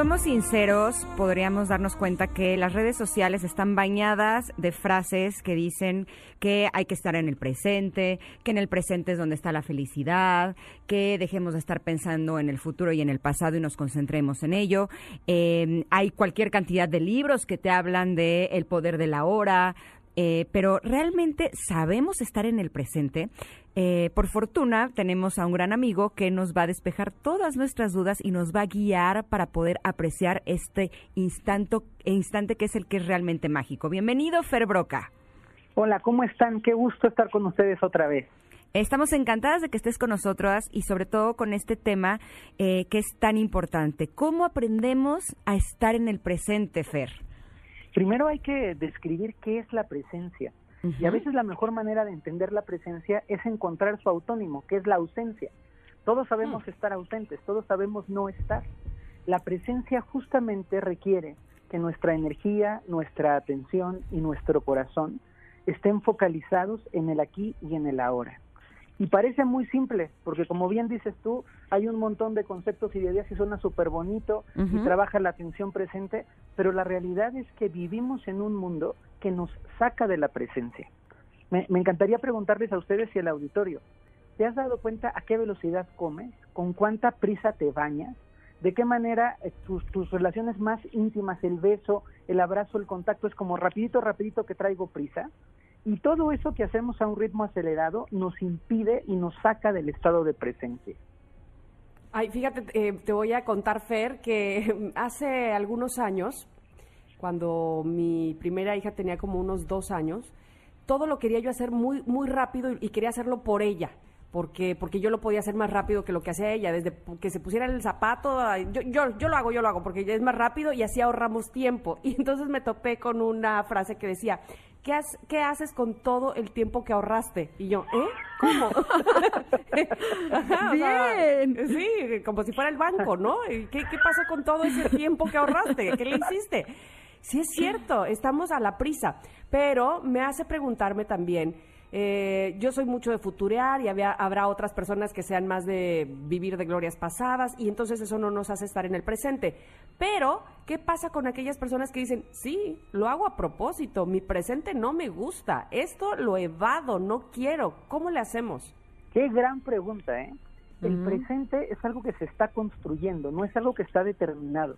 somos sinceros, podríamos darnos cuenta que las redes sociales están bañadas de frases que dicen que hay que estar en el presente, que en el presente es donde está la felicidad, que dejemos de estar pensando en el futuro y en el pasado y nos concentremos en ello. Eh, hay cualquier cantidad de libros que te hablan de el poder de la hora, eh, pero realmente sabemos estar en el presente. Eh, por fortuna, tenemos a un gran amigo que nos va a despejar todas nuestras dudas y nos va a guiar para poder apreciar este instante, instante que es el que es realmente mágico. Bienvenido, Fer Broca. Hola, ¿cómo están? Qué gusto estar con ustedes otra vez. Estamos encantadas de que estés con nosotras y sobre todo con este tema eh, que es tan importante. ¿Cómo aprendemos a estar en el presente, Fer? Primero hay que describir qué es la presencia. Y a veces la mejor manera de entender la presencia es encontrar su autónimo, que es la ausencia. Todos sabemos estar ausentes, todos sabemos no estar. La presencia justamente requiere que nuestra energía, nuestra atención y nuestro corazón estén focalizados en el aquí y en el ahora. Y parece muy simple, porque como bien dices tú, hay un montón de conceptos y de ideas y suena súper bonito y trabaja la atención presente, pero la realidad es que vivimos en un mundo que nos saca de la presencia. Me, me encantaría preguntarles a ustedes y al auditorio, ¿te has dado cuenta a qué velocidad comes? ¿Con cuánta prisa te bañas? ¿De qué manera eh, tus, tus relaciones más íntimas, el beso, el abrazo, el contacto, es como rapidito, rapidito que traigo prisa? Y todo eso que hacemos a un ritmo acelerado nos impide y nos saca del estado de presencia. Ay, fíjate, eh, te voy a contar, Fer, que hace algunos años, cuando mi primera hija tenía como unos dos años, todo lo quería yo hacer muy, muy rápido y quería hacerlo por ella. Porque, porque yo lo podía hacer más rápido que lo que hacía ella, desde que se pusiera el zapato, yo, yo, yo lo hago, yo lo hago, porque es más rápido y así ahorramos tiempo. Y entonces me topé con una frase que decía, ¿qué, ¿qué haces con todo el tiempo que ahorraste? Y yo, ¿eh? ¿Cómo? Bien. sí, como si fuera el banco, ¿no? ¿Qué, ¿Qué pasó con todo ese tiempo que ahorraste? ¿Qué le hiciste? Sí es cierto, estamos a la prisa, pero me hace preguntarme también, eh, yo soy mucho de futurear y había, habrá otras personas que sean más de vivir de glorias pasadas y entonces eso no nos hace estar en el presente. Pero, ¿qué pasa con aquellas personas que dicen, sí, lo hago a propósito, mi presente no me gusta, esto lo evado, no quiero, ¿cómo le hacemos? Qué gran pregunta, ¿eh? El presente es algo que se está construyendo, no es algo que está determinado.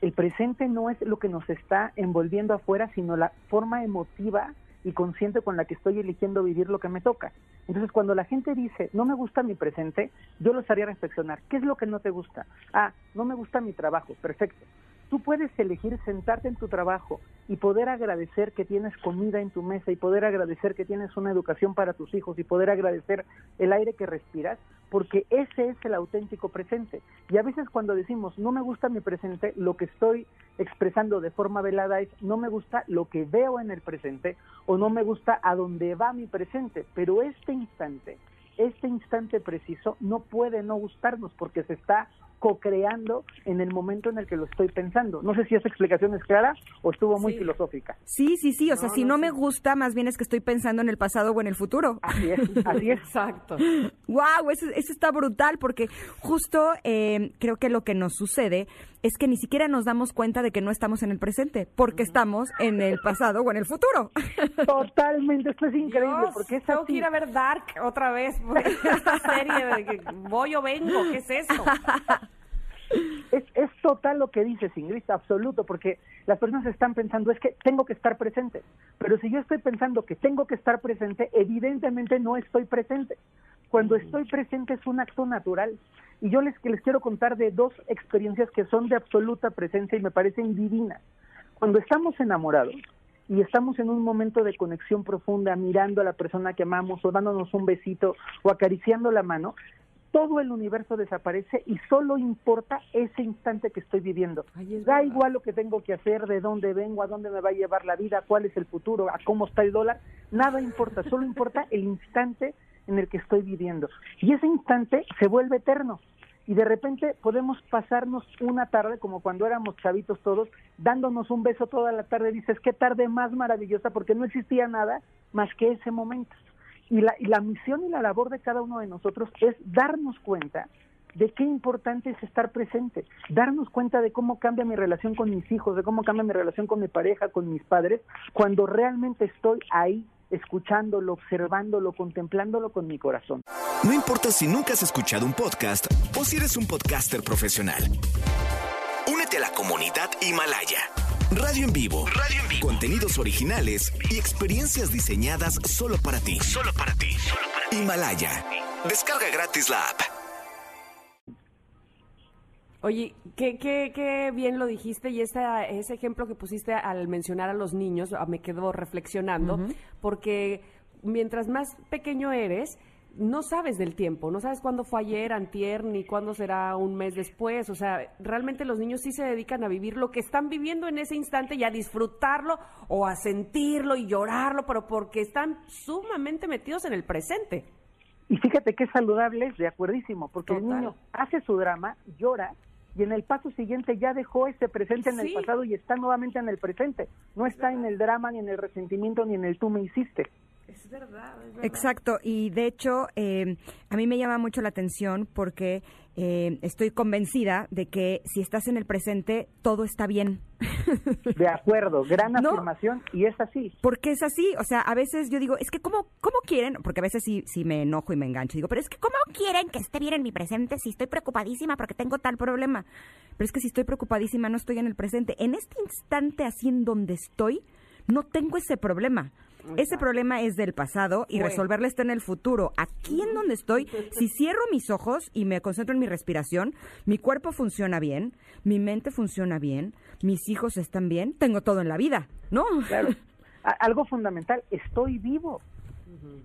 El presente no es lo que nos está envolviendo afuera, sino la forma emotiva y consciente con la que estoy eligiendo vivir lo que me toca. Entonces, cuando la gente dice, no me gusta mi presente, yo los haría reflexionar, ¿qué es lo que no te gusta? Ah, no me gusta mi trabajo, perfecto. Tú puedes elegir sentarte en tu trabajo y poder agradecer que tienes comida en tu mesa y poder agradecer que tienes una educación para tus hijos y poder agradecer el aire que respiras, porque ese es el auténtico presente. Y a veces cuando decimos no me gusta mi presente, lo que estoy expresando de forma velada es no me gusta lo que veo en el presente o no me gusta a dónde va mi presente, pero este instante este instante preciso no puede no gustarnos porque se está co-creando en el momento en el que lo estoy pensando. No sé si esa explicación es clara o estuvo muy Sí. filosófica. Sí, sí, sí. O sea, No, si no, no sí. me gusta, más bien es que estoy pensando en el pasado o en el futuro. Así es, así es. Exacto. Wow, eso, eso está brutal porque justo eh, creo que lo que nos sucede es que ni siquiera nos damos cuenta de que no estamos en el presente porque estamos en el pasado o en el futuro. Totalmente, esto es increíble Dios, porque es tengo así. que ir a ver Dark otra vez. porque Esta serie de que voy o vengo, ¿qué es eso? Es, es total lo que dices, Ingrid, absoluto, porque las personas están pensando es que tengo que estar presente, pero si yo estoy pensando que tengo que estar presente, evidentemente no estoy presente. Cuando estoy presente es un acto natural. Y yo les, que les quiero contar de dos experiencias que son de absoluta presencia y me parecen divinas. Cuando estamos enamorados y estamos en un momento de conexión profunda, mirando a la persona que amamos o dándonos un besito o acariciando la mano, todo el universo desaparece y solo importa ese instante que estoy viviendo. Ay, es da verdad. igual lo que tengo que hacer, de dónde vengo, a dónde me va a llevar la vida, cuál es el futuro, a cómo está el dólar, nada importa, solo importa el instante en el que estoy viviendo. Y ese instante se vuelve eterno. Y de repente podemos pasarnos una tarde, como cuando éramos chavitos todos, dándonos un beso toda la tarde. Dices, qué tarde más maravillosa, porque no existía nada más que ese momento. Y la, y la misión y la labor de cada uno de nosotros es darnos cuenta de qué importante es estar presente, darnos cuenta de cómo cambia mi relación con mis hijos, de cómo cambia mi relación con mi pareja, con mis padres, cuando realmente estoy ahí, escuchándolo, observándolo, contemplándolo con mi corazón. No importa si nunca has escuchado un podcast o si eres un podcaster profesional. Únete a la comunidad Himalaya. Radio en vivo. Radio en vivo. Contenidos originales y experiencias diseñadas solo para ti. Solo para ti. Himalaya. Descarga gratis la app. Oye, qué, qué, qué bien lo dijiste y esta, ese ejemplo que pusiste al mencionar a los niños ah, me quedó reflexionando, porque mientras más pequeño eres, no sabes del tiempo, no sabes cuándo fue ayer, antier, ni cuándo será un mes después. O sea, realmente los niños sí se dedican a vivir lo que están viviendo en ese instante y a disfrutarlo o a sentirlo y llorarlo, pero porque están sumamente metidos en el presente. Y fíjate qué saludable es, de acuerdísimo, porque el niño hace su drama, llora, y en el paso siguiente ya dejó ese presente en Sí. el pasado y está nuevamente en el presente. No está en el drama, ni en el resentimiento, ni en el tú me hiciste. Es verdad, es verdad. Exacto, y de hecho eh, a mí me llama mucho la atención porque eh, estoy convencida de que si estás en el presente, todo está bien. De acuerdo, gran No. afirmación, y es así. Porque es así, o sea, a veces yo digo, es que ¿cómo, cómo quieren? Porque a veces sí, sí me enojo y me engancho. Digo, pero es que ¿cómo quieren que esté bien en mi presente si estoy preocupadísima porque tengo tal problema? Pero es que si estoy preocupadísima no estoy en el presente. En este instante así en donde estoy, no tengo ese problema. Ese problema es del pasado y Fue. resolverlo está en el futuro. Aquí en donde estoy, si cierro mis ojos y me concentro en mi respiración, mi cuerpo funciona bien, mi mente funciona bien, mis hijos están bien, tengo todo en la vida, ¿no? Claro. Algo fundamental, estoy vivo.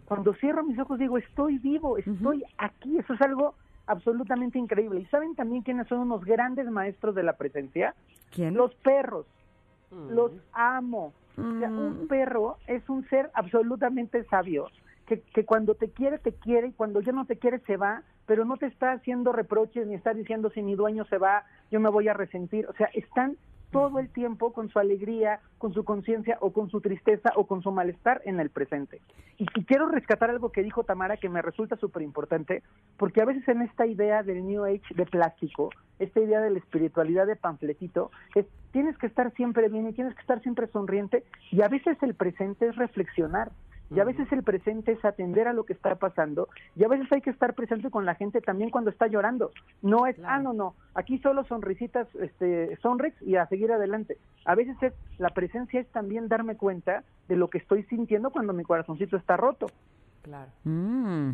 Cuando cierro mis ojos digo, estoy vivo, estoy aquí. Eso es algo absolutamente increíble. ¿Y saben también quiénes son unos grandes maestros de la presencia? ¿Quién? Los perros. Los amo. O sea, Mm. un perro es un ser absolutamente sabio, que, que cuando te quiere, te quiere, y cuando ya no te quiere, se va, pero no te está haciendo reproches ni está diciendo si mi dueño se va, yo me voy a resentir. O sea, están todo el tiempo con su alegría, con su conciencia o con su tristeza o con su malestar en el presente. Y, y quiero rescatar algo que dijo Tamara que me resulta súper importante, porque a veces en esta idea del New Age de plástico, esta idea de la espiritualidad de panfletito, es tienes que estar siempre bien y tienes que estar siempre sonriente, y a veces el presente es reflexionar. Y a veces el presente es atender a lo que está pasando, y a veces hay que estar presente con la gente también cuando está llorando. No es, ah, no, no, aquí solo sonrisitas, este, sonrix y a seguir adelante. A veces es, la presencia es también darme cuenta de lo que estoy sintiendo cuando mi corazoncito está roto. Claro. Mm,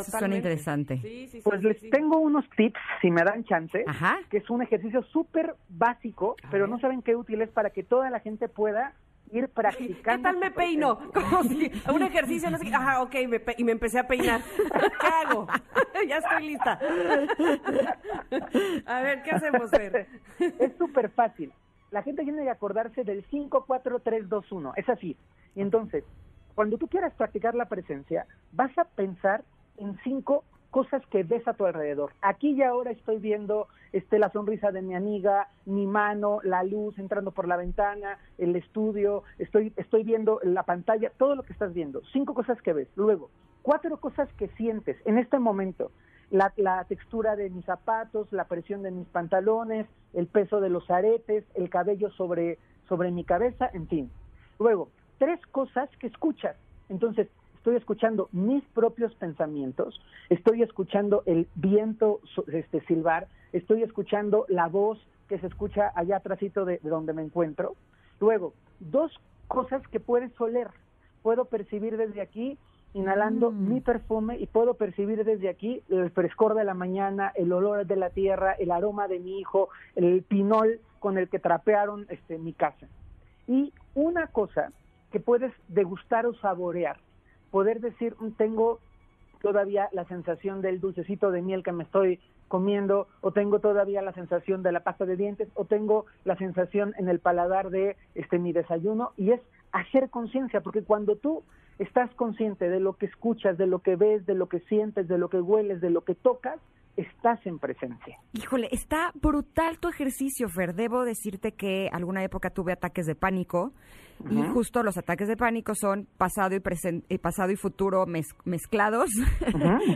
eso suena Totalmente. interesante. Sí, sí, sí, Pues sí, les sí. tengo unos tips, si me dan chance, Ajá. que es un ejercicio súper básico, A pero ver. no saben qué útil es para que toda la gente pueda ir practicando. ¿Qué tal me peino? Como si un ejercicio, no sé qué. Ajá, ok, me y me empecé a peinar. ¿Qué hago? ya estoy lista. a ver, ¿qué hacemos, Fer? es súper fácil. La gente tiene que acordarse del 5, 4, 3, 2, 1. Es así. Y entonces, cuando tú quieras practicar la presencia, vas a pensar en cinco cosas que ves a tu alrededor. Aquí y ahora estoy viendo este, la sonrisa de mi amiga, mi mano, la luz entrando por la ventana, el estudio, estoy, estoy viendo la pantalla, todo lo que estás viendo. Cinco cosas que ves. Luego, cuatro cosas que sientes en este momento. La, la, textura de mis zapatos, la presión de mis pantalones, el peso de los aretes, el cabello sobre, sobre mi cabeza, en fin. Luego, tres cosas que escuchas. Entonces, estoy escuchando mis propios pensamientos, estoy escuchando el viento este, silbar, estoy escuchando la voz que se escucha allá atrásito de, donde me encuentro. Luego, dos cosas que puedes oler. Puedo percibir desde aquí, inhalando mm. mi perfume, y puedo percibir desde aquí el frescor de la mañana, el olor de la tierra, el aroma de mi hijo, el pinol con el que trapearon este, mi casa. Y una cosa que puedes degustar o saborear, poder decir, mm, tengo todavía la sensación del dulcecito de miel que me estoy comiendo, o tengo todavía la sensación de la pasta de dientes, o tengo la sensación en el paladar de este mi desayuno, y es hacer conciencia, porque cuando tú estás consciente de lo que escuchas, de lo que ves, de lo que sientes, de lo que hueles, de lo que tocas, estás en presencia. Híjole, está brutal tu ejercicio, Fer. Debo decirte que alguna época tuve ataques de pánico y justo los ataques de pánico son pasado y presente, eh, pasado y futuro mezclados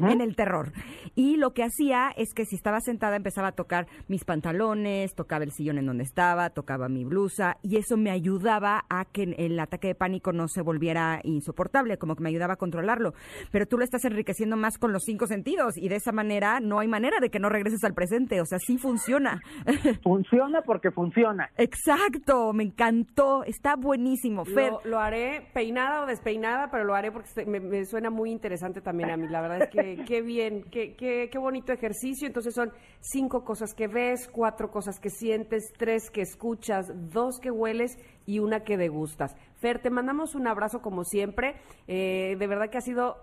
en el terror. Y lo que hacía es que si estaba sentada empezaba a tocar mis pantalones, tocaba el sillón en donde estaba, tocaba mi blusa y eso me ayudaba a que el ataque de pánico no se volviera insoportable, como que me ayudaba a controlarlo. Pero tú lo estás enriqueciendo más con los cinco sentidos y de esa manera no hay manera de que no regreses al presente, o sea, sí funciona. Funciona porque funciona. Exacto, me encantó, está buenísimo. Fer. Lo, haré peinada o despeinada, pero lo haré porque me, suena muy interesante también a mí. La verdad es que qué bien, qué, qué, qué bonito ejercicio. Entonces son cinco cosas que ves, cuatro cosas que sientes, tres que escuchas, dos que hueles y una que degustas. Fer, te mandamos un abrazo como siempre. Eh, de verdad que ha sido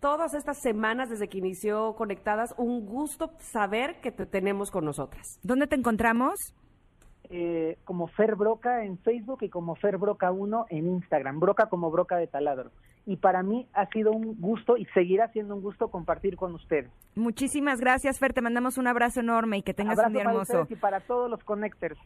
todas estas semanas desde que inició Conectadas. Un gusto saber que te tenemos con nosotras. ¿Dónde te encontramos? Eh, como Fer Broca en Facebook y como Fer Broca 1 en Instagram. Broca como Broca de Taladro. Y para mí ha sido un gusto y seguirá siendo un gusto compartir con ustedes. Muchísimas gracias, Fer. Te mandamos un abrazo enorme y que tengas un día hermoso. y para todos los connectors.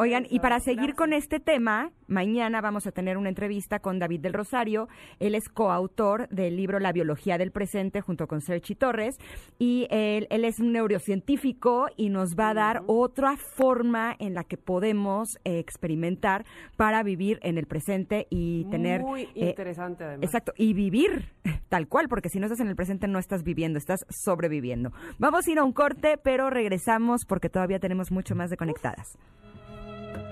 Oigan, y para seguir con este tema, mañana vamos a tener una entrevista con David del Rosario. Él es coautor del libro La biología del presente junto con Sergi Torres. Y él, es un neurocientífico y nos va a dar otra forma en la que podemos eh, experimentar para vivir en el presente y tener... Muy eh, interesante, además. Exacto, y vivir tal cual, porque si no estás en el presente no estás viviendo, estás sobreviviendo. Vamos a ir a un corte, pero regresamos porque todavía tenemos mucho más de conectadas.